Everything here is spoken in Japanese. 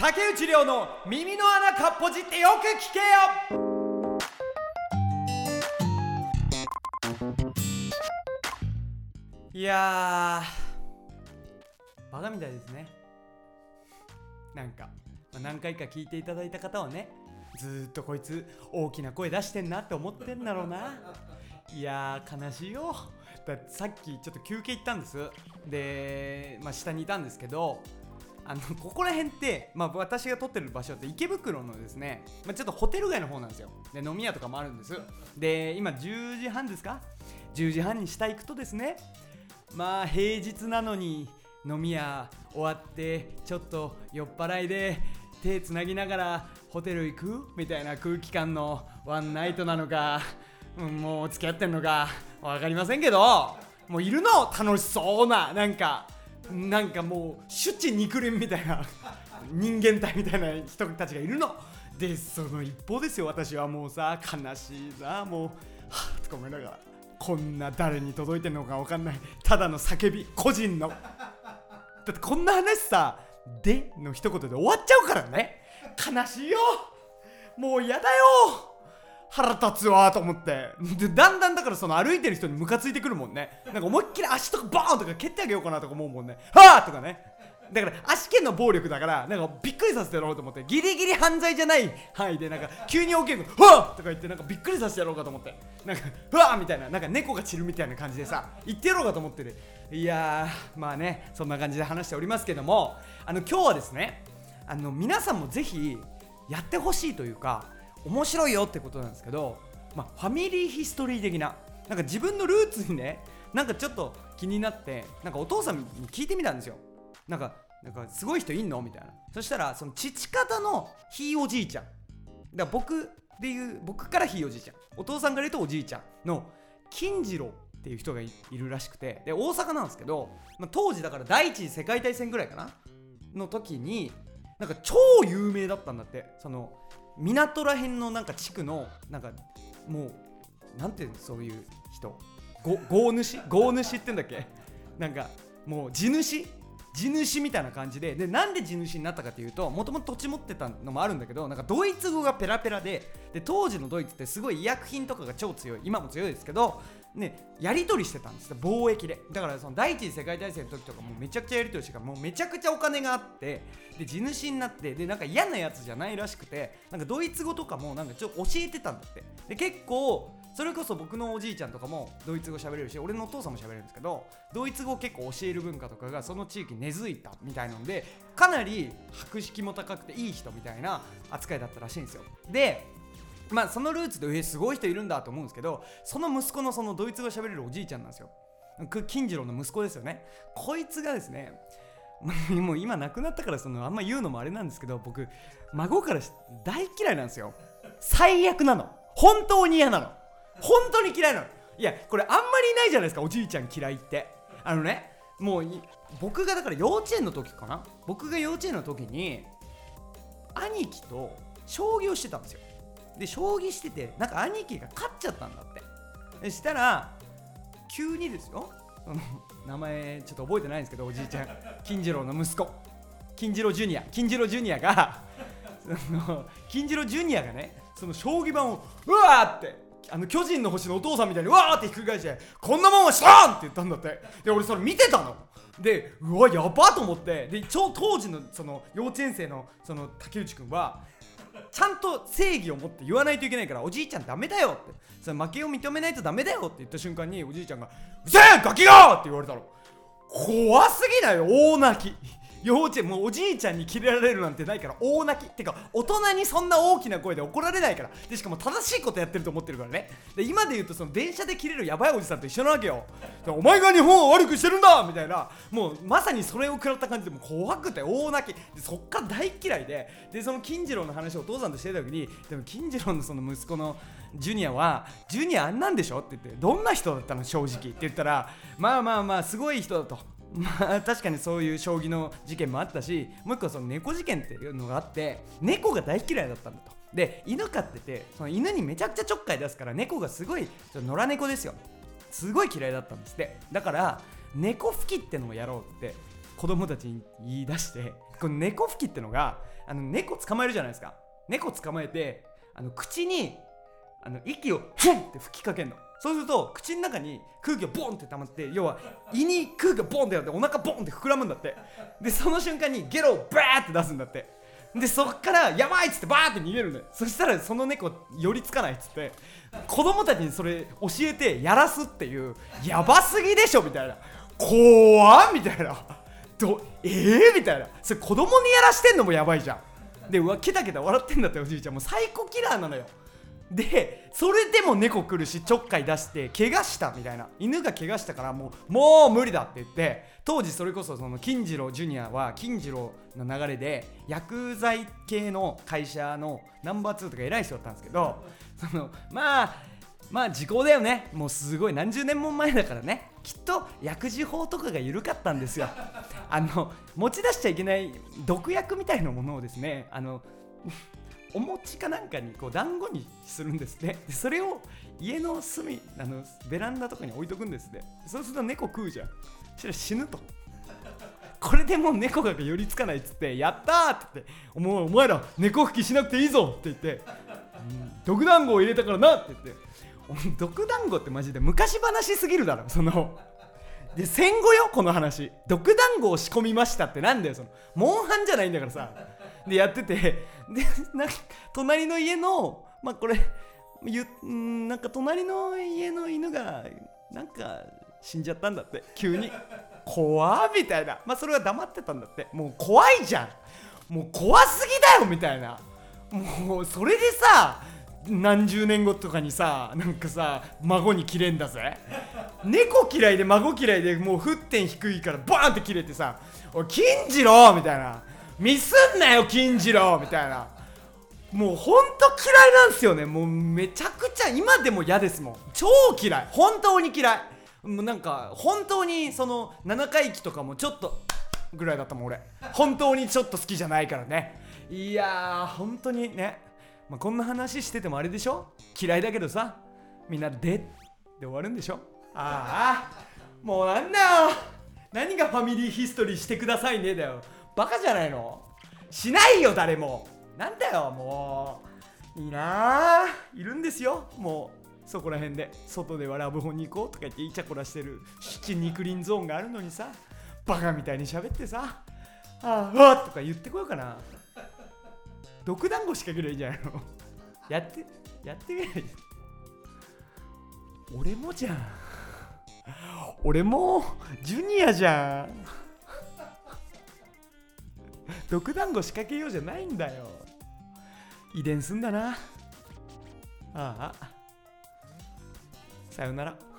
竹内涼の耳の穴かっぽじってよく聞けよ。いやーバカみたいですね。なんか、まあ何回か聞いていただいた方はねずっとこいつ大きな声出してんなって思ってんだろうな。いや悲しいよ。だってさっきちょっと休憩行ったんです。で、まあ、下にいたんですけどあのここら辺って、まあ、私が撮ってる場所って池袋のですね、まあ、ちょっとホテル街の方なんですよ。で飲み屋とかもあるんです。で今10時半ですか？10時半に下行くとですねまあ平日なのに飲み屋終わってちょっと酔っ払いで手つなぎながらホテル行く？みたいな空気感のワンナイトなのか、うん、もう付き合ってんのか分かりませんけどもういるの？楽しそうななんか。なんかもうシュチ肉林みたいな人間体みたいな人たちがいるの。でその一方ですよ私はもうさ悲しいなもうはぁとか思いながら。こんな誰に届いてんのか分かんない。ただの叫び個人の。だってこんな話さ「で」の一言で終わっちゃうからね。悲しいよ。もう嫌だよ。腹立つわと思って。でだんだんだからその歩いてる人にムカついてくるもんね。なんか思いっきり足とかバーンとか蹴ってあげようかなとか思うもんね。はあとかね。だから足蹴の暴力だからなんかびっくりさせてやろうと思って。ギリギリ犯罪じゃない範囲でなんか急に大きいこと「はあ!」とか言ってなんかびっくりさせてやろうかと思って。なんか「うわあ!」みたいななんか猫が散るみたいな感じでさ言ってやろうかと思ってる。いやまあねそんな感じで話しておりますけどもあの今日はですねあの皆さんもぜひやってほしいというか面白いよってことなんですけど、まあ、ファミリーヒストリー的ななんか自分のルーツにねなんかちょっと気になってなんかお父さんに聞いてみたんですよ。なんかなんかすごい人いんのみたいな。そしたらその父方のひいおじいちゃん。だから僕でいう僕からひいおじいちゃん。お父さんから言うとおじいちゃんの金次郎っていう人がいいるらしくて。で大阪なんですけど、まあ、当時だから第一次世界大戦ぐらいかな？の時になんか超有名だったんだって。その港らへんのなんか地区のなんかもうなんていうのそういう人？ご豪主？豪主って言うんだっけ？なんかもう地主？地主みたいな感じででなんで地主になったかというともともと土地持ってたのもあるんだけどなんかドイツ語がペラペラでで当時のドイツってすごい医薬品とかが超強い今も強いですけどね、やり取りしてたんです貿易で。だからその第一次世界大戦の時とかもめちゃくちゃやり取りしてからもうめちゃくちゃお金があってで地主になってでなんか嫌なやつじゃないらしくてなんかドイツ語とかもなんかちょっと教えてたんだって。で結構それこそ僕のおじいちゃんとかもドイツ語喋れるし俺のお父さんも喋れるんですけどドイツ語を結構教える文化とかがその地域根付いたみたいなのでかなり博識も高くていい人みたいな扱いだったらしいんですよ。でまあそのルーツでえすごい人いるんだと思うんですけどその息子のそのドイツ語喋れるおじいちゃんなんですよ。金次郎の息子ですよね。こいつがですね もう今亡くなったからそのあんま言うのもあれなんですけど僕孫から大嫌いなんですよ。最悪なの。本当に嫌なの。本当に嫌いなの。いやこれあんまりいないじゃないですかおじいちゃん嫌いって。あのねもう僕がだから幼稚園の時かな。僕が幼稚園の時に兄貴と将棋をしてたんですよ。で将棋しててなんか兄貴が勝っちゃったんだって。でしたら急にですよ。そ の名前ちょっと覚えてないんですけどおじいちゃん。金次郎の息子。金次郎ジュニア。金次郎ジュニアがその金次郎ジュニアがねその将棋盤をうわーってあの巨人の星のお父さんみたいにわーってひっくり返してこんなもんは知らんって言ったんだって。で俺それ見てたの。でうわやばと思って。で超当時のその幼稚園生のその竹内くんはちゃんと正義を持って言わないといけないからおじいちゃんダメだよって。その負けを認めないとダメだよって言った瞬間におじいちゃんが「うせえガキが!」って言われたの。怖すぎない？よ大泣き。幼稚園もうおじいちゃんにキレられるなんてないから大泣き。ってか大人にそんな大きな声で怒られないから。でしかも正しいことやってると思ってるからね。で今で言うとその電車で切れるやばいおじさんと一緒なわけよ。お前が日本を悪くしてるんだみたいな。もうまさにそれを食らった感じでも怖くて大泣き。でそっから大嫌いで。でその金次郎の話をお父さんとしてた時にでも金次郎のその息子のジュニアはジュニアあんなんでしょ？って言ってどんな人だったの？正直って言ったらまあまあまあすごい人だと。まあ確かにそういう将棋の事件もあったしもう一個その猫事件っていうのがあって猫が大嫌いだったんだと。で犬飼っててその犬にめちゃくちゃちょっかい出すから猫がすごい野良猫ですよ。すごい嫌いだったんです。ってだから猫吹きってのをやろうって子供たちに言い出してこの猫吹きってのがあの猫捕まえるじゃないですか。猫捕まえてあの口にあの息をフンって吹きかけるの。そうすると口の中に空気がボンって溜まって要は胃に空気がボンってやってお腹ボンって膨らむんだって。でその瞬間にゲロをバーって出すんだって。でそっからやばいっつってバーって逃げるのよ。そしたらその猫寄りつかないっつって。子供たちにそれ教えてやらすっていうやばすぎでしょみたいな。怖っみたいな。どえー、みたいな。それ子供にやらしてんのもやばいじゃん。でうわケタケタ笑ってんだっておじいちゃん。もうサイコキラーなのよ。でそれでも猫来るしちょっかい出して怪我したみたいな。犬が怪我したからもうもう無理だって言って当時それこそその金次郎ジュニアは金次郎の流れで薬剤系の会社のナンバー2とか偉い人だったんですけどそのまあまあ時効だよね。もうすごい何十年も前だからね。きっと薬事法とかが緩かったんですよ。あの持ち出しちゃいけない毒薬みたいなものをですねあのお餅かなんかにこう団子にするんですねでそれを家の隅あのベランダとかに置いとくんですねそうすると猫食うじゃん。そしたら死ぬと。これでもう猫が寄りつかないっつってやったーって言ってお前お前ら猫吹きしなくていいぞって言って、うん毒団子を入れたからなって言って。毒団子ってマジで昔話すぎるだろその。で戦後よこの話。毒団子を仕込みましたってなんだよその。モンハンじゃないんだからさ。でやってて。でなんか隣の家のまあこれゆなんか隣の家の犬がなんか死んじゃったんだって。急に。怖っみたいな。まあそれは黙ってたんだって。もう怖いじゃん。もう怖すぎだよみたいな。もうそれでさ何十年後とかにさなんかさ孫に切れんだぜ。猫嫌いで孫嫌いでもう沸点低いからバーンって切れてさ「おい金次郎!」みたいな「ミスんなよ金次郎!」みたいな。もうほんと嫌いなんですよね。もうめちゃくちゃ今でも嫌ですもん。超嫌い。本当に嫌い。もうなんか本当にその7回忌とかもちょっとぐらいだったもん俺。本当にちょっと好きじゃないからね。いやー本当にね、まあ、こんな話しててもあれでしょ？嫌いだけどさ。みんなでで終わるんでしょ？ああもうなんだよ。何がファミリーヒストリーしてくださいねだよ。バカじゃないの？しないよ誰も。なんだよもう。いいなあ。いるんですよ。もうそこら辺で。外ではラブホに行こうとか言ってイチャコラしてる。七肉林ゾーンがあるのにさ。バカみたいに喋ってさ。ああわっとか言ってこようかな。毒団子仕掛けりゃいいじゃないのやってやってみない。俺もじゃん。俺もジュニアじゃん。毒団子仕掛けようじゃないんだよ。遺伝すんだな。ああ。さよなら。